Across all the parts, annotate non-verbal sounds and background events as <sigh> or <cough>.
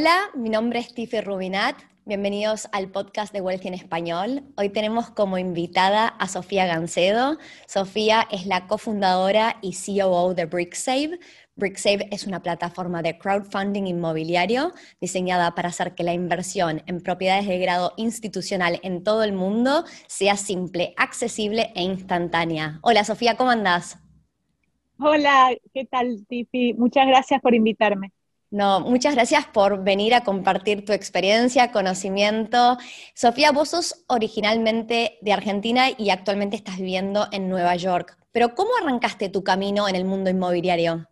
Hola, mi nombre es Tiffy Rubinat. Bienvenidos al podcast de Wealthy en Español. Hoy tenemos como invitada a Sofía Gancedo. Sofía es la cofundadora y COO de BrickSave. BrickSave es una plataforma de crowdfunding inmobiliario diseñada para hacer que la inversión en propiedades de grado institucional en todo el mundo sea simple, accesible e instantánea. Hola Sofía, ¿cómo andás? Hola, ¿qué tal Tiffy? Muchas gracias por invitarme. No, muchas gracias por venir a compartir tu experiencia, conocimiento. Sofía, vos sos originalmente de Argentina y actualmente estás viviendo en Nueva York. Pero ¿cómo arrancaste tu camino en el mundo inmobiliario?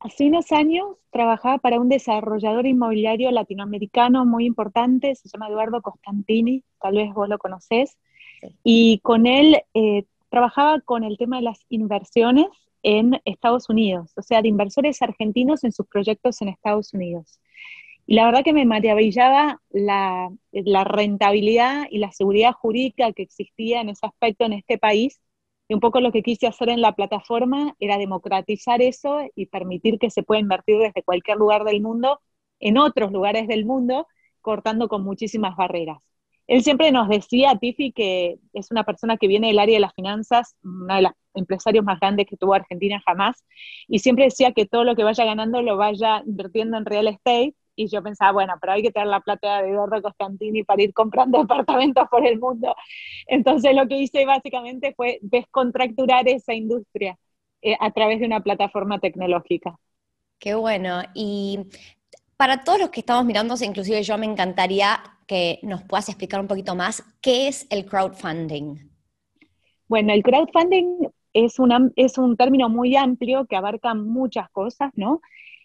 Hace unos años trabajaba para un desarrollador inmobiliario latinoamericano muy importante, se llama Eduardo Costantini, tal vez vos lo conocés, y con él eh, trabajaba con el tema de las inversiones en Estados Unidos, o sea, de inversores argentinos en sus proyectos en Estados Unidos. Y la verdad que me maravillaba la, rentabilidad y la seguridad jurídica que existía en ese aspecto en este país. Y un poco lo que quise hacer en la plataforma era democratizar eso y permitir que se pueda invertir desde cualquier lugar del mundo en otros lugares del mundo, cortando con muchísimas barreras. Él siempre nos decía, Tiffy, que es una persona que viene del área de las finanzas, una de las empresarios más grandes que tuvo Argentina jamás, y siempre decía que todo lo que vaya ganando lo vaya invirtiendo en real estate, y yo pensaba, bueno, pero hay que tener la plata de Eduardo Costantini para ir comprando <laughs> departamentos por el mundo. Entonces lo que hice básicamente fue descontracturar esa industria eh, a través de una plataforma tecnológica. Qué bueno. Y para todos los que estamos mirando, inclusive yo me encantaría que nos puedas explicar un poquito más qué es el crowdfunding. Bueno, el crowdfunding es, es un término muy amplio que abarca muchas cosas, ¿no?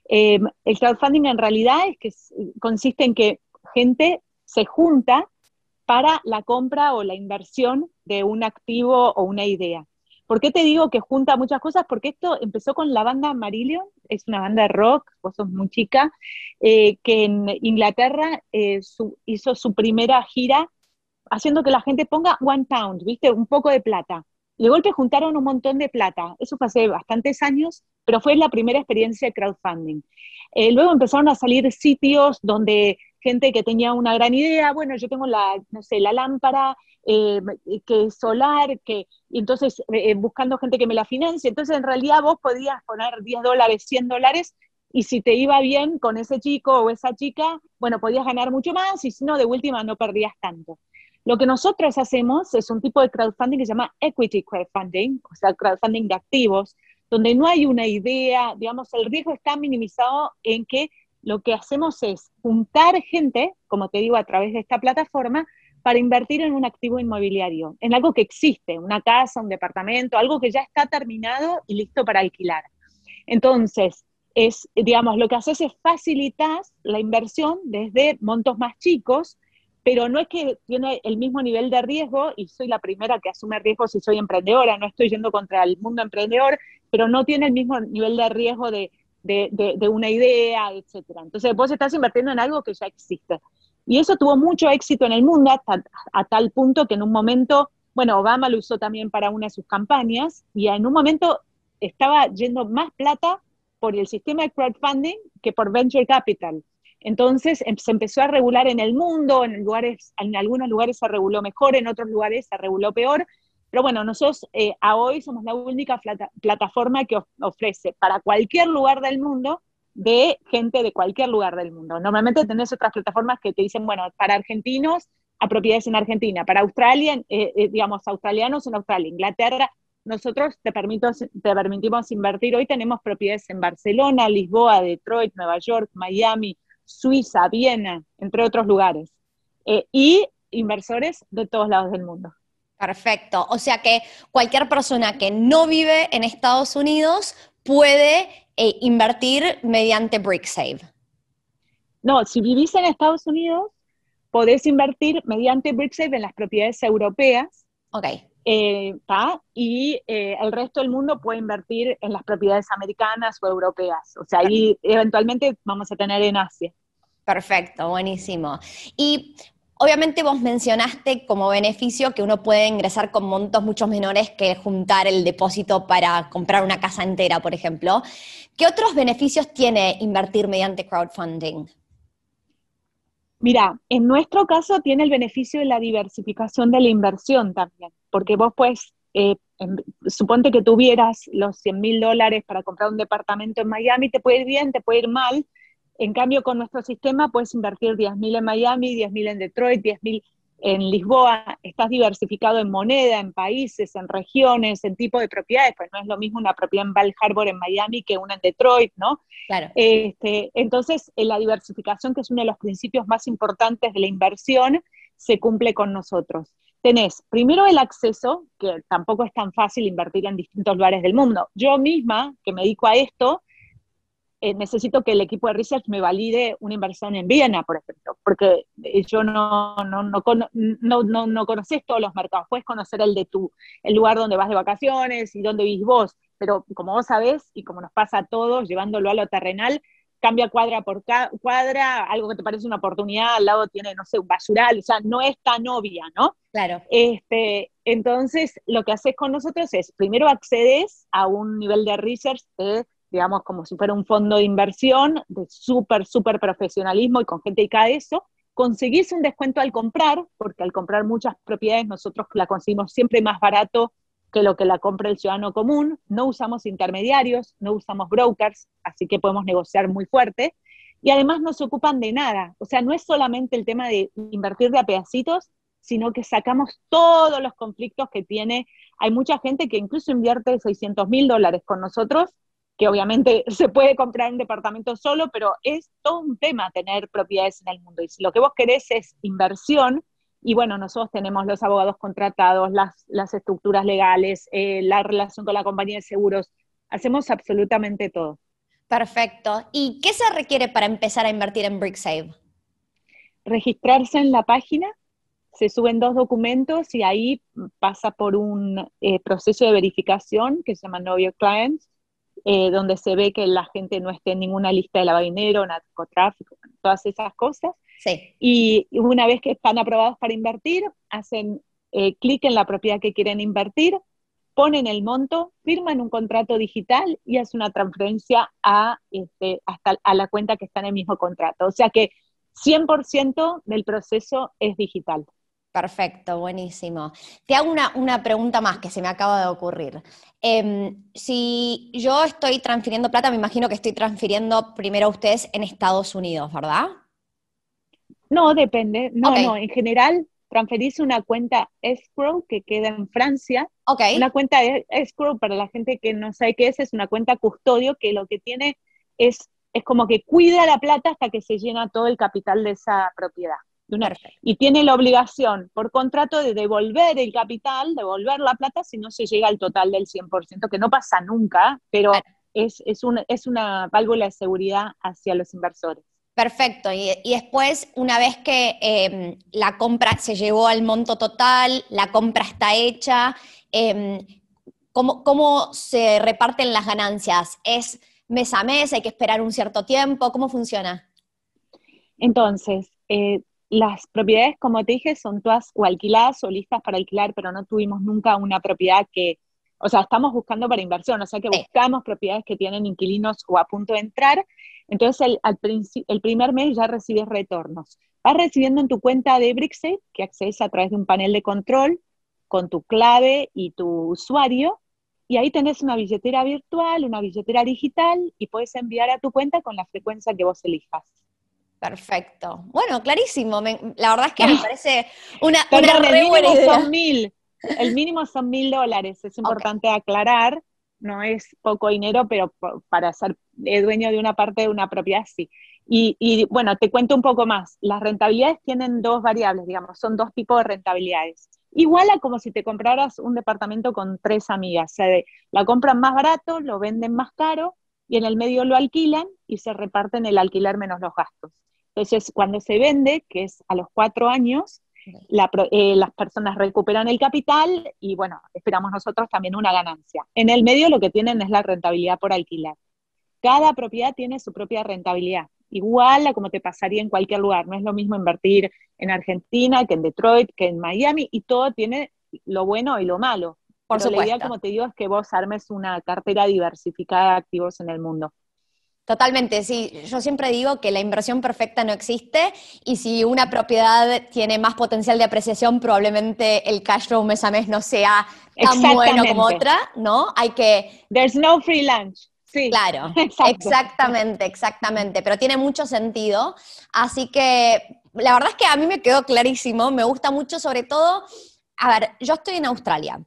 Eh, el crowdfunding en realidad es que consiste en que gente se junta para la compra o la inversión de un activo o una idea. ¿Por qué te digo que junta muchas cosas? Porque esto empezó con la banda Marillion, es una banda de rock, vos sos muy chica, eh, que en Inglaterra eh, hizo su primera gira haciendo que la gente ponga one pound, ¿viste? Un poco de plata. De golpe juntaron un montón de plata. Eso fue hace bastantes años, pero fue la primera experiencia de crowdfunding. Eh, luego empezaron a salir sitios donde gente que tenía una gran idea, bueno, yo tengo la, no sé, la lámpara eh, que es solar, que, entonces eh, buscando gente que me la financie, entonces en realidad vos podías poner 10 dólares, 100 dólares, y si te iba bien con ese chico o esa chica, bueno, podías ganar mucho más, y si no, de última no perdías tanto. Lo que nosotros hacemos es un tipo de crowdfunding que se llama equity crowdfunding, o sea, crowdfunding de activos, donde no hay una idea, digamos, el riesgo está minimizado en que lo que hacemos es juntar gente, como te digo, a través de esta plataforma, para invertir en un activo inmobiliario, en algo que existe, una casa, un departamento, algo que ya está terminado y listo para alquilar. Entonces, es, digamos, lo que haces es facilitar la inversión desde montos más chicos, pero no es que tiene el mismo nivel de riesgo, y soy la primera que asume riesgo si soy emprendedora, no estoy yendo contra el mundo emprendedor, pero no tiene el mismo nivel de riesgo de de, una idea, etcétera. Entonces vos estás invirtiendo en algo que ya existe. Y eso tuvo mucho éxito en el mundo a tal punto que en un momento, bueno, Obama lo usó también para una de sus campañas y en un momento estaba yendo más plata por el sistema de crowdfunding que por venture capital. Entonces em, se empezó a regular en el mundo, en, lugares, en algunos lugares se reguló mejor, en otros lugares se reguló peor, pero bueno, nosotros eh, a hoy somos la única plataforma que ofrece para cualquier lugar del mundo de gente de cualquier lugar del mundo. Normalmente tenés otras plataformas que te dicen, bueno, para argentinos, a propiedades en Argentina, para Australia, eh, eh, digamos, australianos en Australia, Inglaterra. Nosotros te, permito, te permitimos invertir. Hoy tenemos propiedades en Barcelona, Lisboa, Detroit, Nueva York, Miami, Suiza, Viena, entre otros lugares. y inversores de todos lados del mundo. Perfecto. O sea que cualquier persona que no vive en Estados Unidos puede eh, invertir mediante BrickSave. No, si vivís en Estados Unidos, podés invertir mediante BrickSave en las propiedades europeas. Ok. Eh, y eh, el resto del mundo puede invertir en las propiedades americanas o europeas. O sea, ahí eventualmente vamos a tener en Asia. Perfecto, buenísimo. Y Obviamente vos mencionaste como beneficio que uno puede ingresar con montos mucho menores que juntar el depósito para comprar una casa entera, por ejemplo. ¿Qué otros beneficios tiene invertir mediante crowdfunding? Mira, en nuestro caso tiene el beneficio de la diversificación de la inversión también, porque vos puedes, eh, suponte que tuvieras los 100 mil dólares para comprar un departamento en Miami, te puede ir bien, te puede ir mal. En cambio, con nuestro sistema puedes invertir 10 mil en Miami, 10 mil en Detroit, 10 mil en Lisboa, estás diversificado en moneda, en países, en regiones, en tipo de propiedades, pues no es lo mismo una propiedad en Val Harbor en Miami que una en Detroit, ¿no? Claro. Este, entonces, la diversificación, que es uno de los principios más importantes de la inversión, se cumple con nosotros. Tenés primero el acceso, que tampoco es tan fácil invertir en distintos lugares del mundo. Yo misma, que me dedico a esto, eh, necesito que el equipo de research me valide una inversión en Viena, por ejemplo, porque eh, yo no, no, no, no, no, conoces todos los mercados, puedes conocer el de tu, el lugar donde vas de vacaciones y donde vivís vos, pero como vos sabés, y como nos pasa a todos, llevándolo a lo terrenal, cambia cuadra por cuadra, algo que te parece una oportunidad, al lado tiene, no sé, un basural, o sea, no es tan obvia, ¿no? Claro. Este, entonces, lo que haces con nosotros es, primero accedes a un nivel de research de digamos, como si fuera un fondo de inversión de súper, súper profesionalismo y con gente dedicada a eso, conseguís un descuento al comprar, porque al comprar muchas propiedades nosotros la conseguimos siempre más barato que lo que la compra el ciudadano común, no usamos intermediarios, no usamos brokers, así que podemos negociar muy fuerte, y además no se ocupan de nada, o sea, no es solamente el tema de invertir de a pedacitos, sino que sacamos todos los conflictos que tiene. Hay mucha gente que incluso invierte 600 mil dólares con nosotros que obviamente <laughs> se puede comprar un departamento solo, pero es todo un tema tener propiedades en el mundo. Y si lo que vos querés es inversión, y bueno, nosotros tenemos los abogados contratados, las, estructuras legales, eh, la relación con la compañía de seguros, hacemos absolutamente todo. Perfecto. ¿Y qué se requiere para empezar a invertir en BrickSave? Registrarse en la página, se suben dos documentos y ahí pasa por un eh, proceso de verificación que se llama Know Your Clients, eh, donde se ve que la gente no esté en ninguna lista de lavado de dinero, narcotráfico, todas esas cosas. Sí. Y una vez que están aprobados para invertir, hacen eh, clic en la propiedad que quieren invertir, ponen el monto, firman un contrato digital y hacen una transferencia a, este, hasta a la cuenta que está en el mismo contrato. O sea que 100% del proceso es digital. Perfecto, buenísimo. Te hago una, pregunta más que se me acaba de ocurrir. Em, si yo estoy transfiriendo plata, me imagino que estoy transfiriendo primero a ustedes en Estados Unidos, ¿verdad? No, depende. No, no, en general transferís una cuenta escrow que queda en Francia. Okay. Una cuenta escrow, para la gente que no sabe qué es, es una cuenta custodio que lo que tiene es, es como que cuida la plata hasta que se llena todo el capital de esa propiedad y tiene la obligación por contrato de devolver el capital, devolver la plata si no se llega al total del 100%, que no pasa nunca, pero es, es, es una válvula de seguridad hacia los inversores. Perfecto. Y, después, una vez que em, la compra se llevó al monto total, la compra está hecha, em, ¿cómo, ¿cómo, se reparten las ganancias? ¿Es mes a mes? ¿Hay que esperar un cierto tiempo? ¿Cómo funciona? Entonces, eh, las propiedades, como te dije, son todas o alquiladas o listas para alquilar, pero no tuvimos nunca una propiedad que, o sea, estamos buscando para inversión, o sea que buscamos propiedades que tienen inquilinos o a punto de entrar. Entonces, el, al el primer mes ya recibes retornos. Vas recibiendo en tu cuenta de Brixey, que accedes a través de un panel de control con tu clave y tu usuario, y ahí tenés una billetera virtual, una billetera digital, y puedes enviar a tu cuenta con la frecuencia que vos elijas. Perfecto. Bueno, clarísimo. la verdad es que me parece una, una el mínimo son mil. El mínimo son mil dólares. Es importante aclarar. No es poco dinero, pero para ser dueño de una parte de una propiedad sí. Y, y, bueno, te cuento un poco más. Las rentabilidades tienen dos variables, digamos, son dos tipos de rentabilidades. Igual a como si te compraras un departamento con tres amigas. O sea, la compran más barato, lo venden más caro y en el medio lo alquilan y se reparten el alquiler menos los gastos. Entonces, cuando se vende, que es a los cuatro años, eh, las personas recuperan el capital y bueno, esperamos nosotros también una ganancia. En el medio lo que tienen es la rentabilidad por alquilar. Cada propiedad tiene su propia rentabilidad. igual a como te pasaría en cualquier lugar. No es lo mismo invertir en Argentina que en Detroit, que en Miami, y todo tiene lo bueno y lo malo. Por Pero supuesto. la idea, como te digo, es que vos armes una cartera diversificada de activos en el mundo. Totalmente, sí. Yo siempre digo que la inversión perfecta no existe y si una propiedad tiene más potencial de apreciación, probablemente el cash flow mes a mes no sea tan bueno como otra, ¿no? Hay que, There's no free lunch. Sí. claro, <laughs> Exacto. exactamente, exactamente, pero tiene mucho sentido. Así que la verdad es que a mí me quedó clarísimo, me gusta mucho sobre todo, a ver, yo estoy en Australia.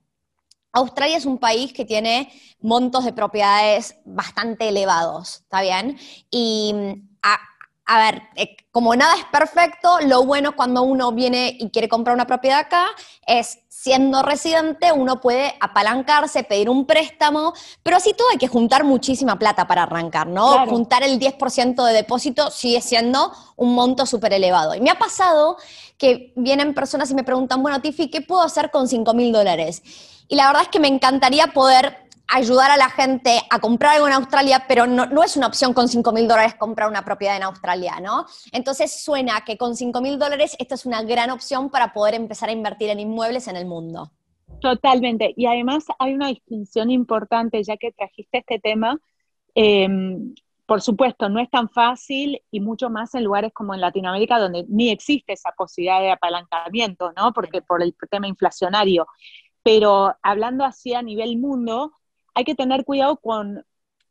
Australia es un país que tiene montos de propiedades bastante elevados, ¿está bien? Y a, a ver, eh, como nada es perfecto, lo bueno cuando uno viene y quiere comprar una propiedad acá es siendo residente, uno puede apalancarse, pedir un préstamo, pero así todo hay que juntar muchísima plata para arrancar, ¿no? Claro. Juntar el 10% de depósito sigue siendo un monto súper elevado. Y me ha pasado que vienen personas y me preguntan, bueno, Tiffy, ¿qué puedo hacer con 5 mil dólares? Y la verdad es que me encantaría poder ayudar a la gente a comprar algo en Australia, pero no, no es una opción con 5 mil dólares comprar una propiedad en Australia, ¿no? Entonces suena que con 5 mil dólares esta es una gran opción para poder empezar a invertir en inmuebles en el mundo. Totalmente. Y además hay una distinción importante, ya que trajiste este tema. Eh, por supuesto, no es tan fácil y mucho más en lugares como en Latinoamérica, donde ni existe esa posibilidad de apalancamiento, ¿no? Porque por el tema inflacionario. Pero hablando así a nivel mundo, hay que tener cuidado con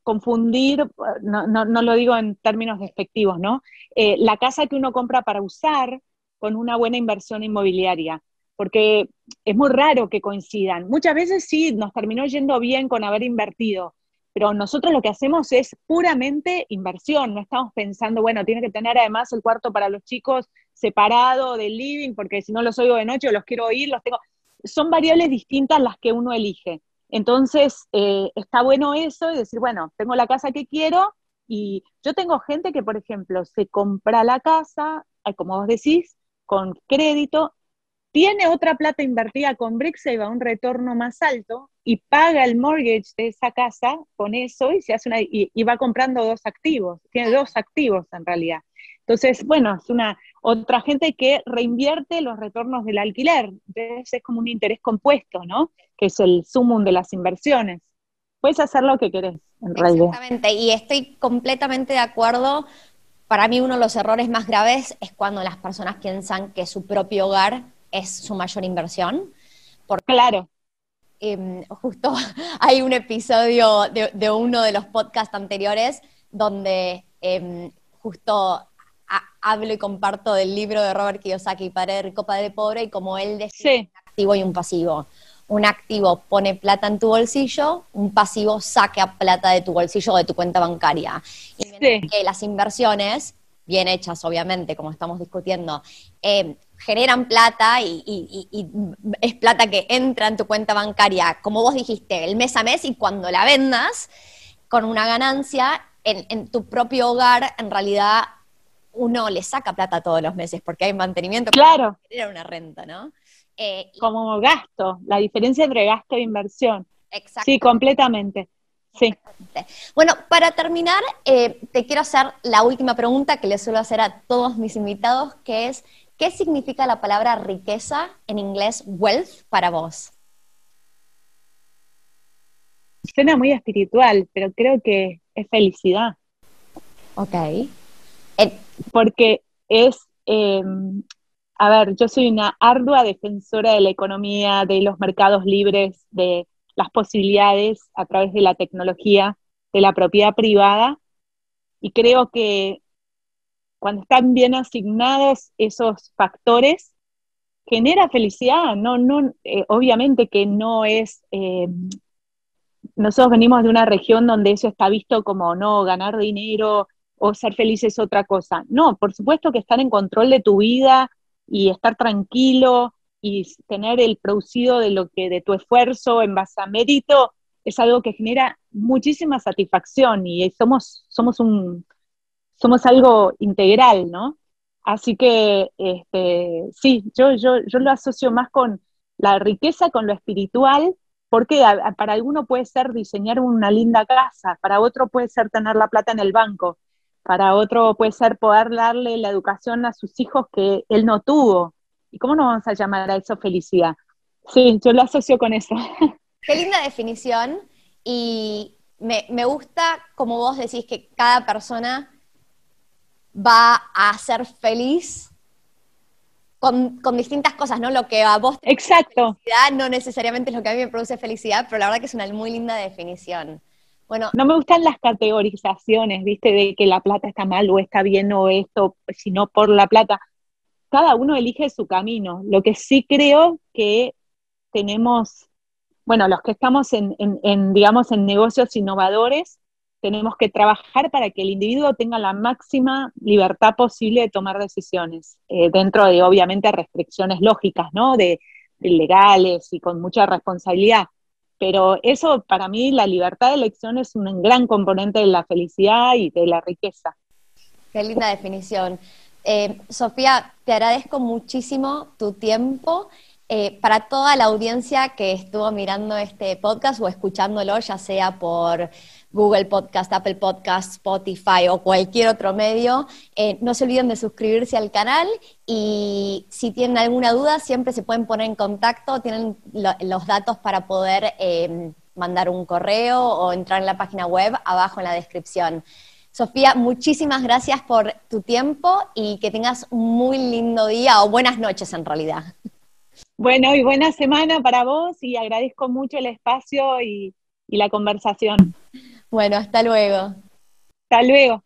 confundir, no, no, no lo digo en términos despectivos, ¿no? Eh, la casa que uno compra para usar con una buena inversión inmobiliaria, porque es muy raro que coincidan. Muchas veces sí, nos terminó yendo bien con haber invertido, pero nosotros lo que hacemos es puramente inversión, no estamos pensando, bueno, tiene que tener además el cuarto para los chicos separado del living, porque si no los oigo de noche o los quiero oír, los tengo. Son variables distintas las que uno elige. Entonces, eh, está bueno eso y decir, bueno, tengo la casa que quiero y yo tengo gente que, por ejemplo, se compra la casa, eh, como vos decís, con crédito, tiene otra plata invertida con Bricksave a un retorno más alto y paga el mortgage de esa casa con eso y se hace una y, y va comprando dos activos, tiene dos activos en realidad. Entonces, bueno, es una otra gente que reinvierte los retornos del alquiler. Entonces es como un interés compuesto, ¿no? Que es el sumum de las inversiones. Puedes hacer lo que querés, en realidad. Exactamente, y estoy completamente de acuerdo. Para mí uno de los errores más graves es cuando las personas piensan que su propio hogar es su mayor inversión. Porque, claro. Eh, justo <laughs> hay un episodio de, de, uno de los podcasts anteriores donde eh, justo hablo y comparto del libro de Robert Kiyosaki, Padre Rico, Padre Pobre, y como él decía, sí. un activo y un pasivo. Un activo pone plata en tu bolsillo, un pasivo saca plata de tu bolsillo o de tu cuenta bancaria. Y sí. que las inversiones, bien hechas obviamente, como estamos discutiendo, eh, generan plata y, y, y, y, es plata que entra en tu cuenta bancaria, como vos dijiste, el mes a mes y cuando la vendas con una ganancia en, en tu propio hogar, en realidad uno le saca plata todos los meses porque hay mantenimiento. Claro. Era una renta, ¿no? Eh, Como gasto, la diferencia entre gasto e inversión. Exacto. Sí, completamente. Sí. Bueno, para terminar, eh, te quiero hacer la última pregunta que le suelo hacer a todos mis invitados, que es, ¿qué significa la palabra riqueza en inglés wealth para vos? Suena muy espiritual, pero creo que es felicidad. Ok. Porque es, eh, a ver, yo soy una ardua defensora de la economía, de los mercados libres, de las posibilidades a través de la tecnología, de la propiedad privada, y creo que cuando están bien asignados esos factores, genera felicidad, no, no, eh, obviamente que no es, eh, nosotros venimos de una región donde eso está visto como no, ganar dinero o ser feliz es otra cosa. No, por supuesto que estar en control de tu vida y estar tranquilo y tener el producido de lo que de tu esfuerzo en base a mérito es algo que genera muchísima satisfacción y somos somos un somos algo integral, ¿no? Así que este, sí, yo, yo, yo lo asocio más con la riqueza, con lo espiritual, porque a, a, para alguno puede ser diseñar una linda casa, para otro puede ser tener la plata en el banco, para otro puede ser poder darle la educación a sus hijos que él no tuvo. ¿Y cómo nos vamos a llamar a eso felicidad? Sí, yo lo asocio con eso. <laughs> Qué linda definición y me, me gusta como vos decís que cada persona va a ser feliz con, distintas cosas, ¿no? Lo que a vos te Exacto. felicidad no necesariamente es lo que a mí me produce felicidad, pero la verdad que es una muy linda definición. Bueno, no me gustan las categorizaciones, ¿viste? De que la plata está mal o está bien o esto, sino por la plata. Cada uno elige su camino. Lo que sí creo que tenemos, bueno, los que estamos en, en digamos, en negocios innovadores, tenemos que trabajar para que el individuo tenga la máxima libertad posible de tomar decisiones, eh, dentro de obviamente restricciones lógicas, ¿no? De, legales y con mucha responsabilidad. Pero eso, para mí, la libertad de elección es un gran componente de la felicidad y de la riqueza. Qué linda definición. Eh, Sofía, te agradezco muchísimo tu tiempo. Eh, para toda la audiencia que estuvo mirando este podcast o escuchándolo, ya sea por Google Podcast, Apple Podcast, Spotify o cualquier otro medio. Eh, no se olviden de suscribirse al canal y si tienen alguna duda siempre se pueden poner en contacto, tienen los datos para poder em, mandar un correo o entrar en la página web abajo en la descripción. Sofía, muchísimas gracias por tu tiempo y que tengas un muy lindo día o buenas noches en realidad. Bueno, y buena semana para vos y agradezco mucho el espacio y, y la conversación. Bueno, hasta luego. Hasta luego.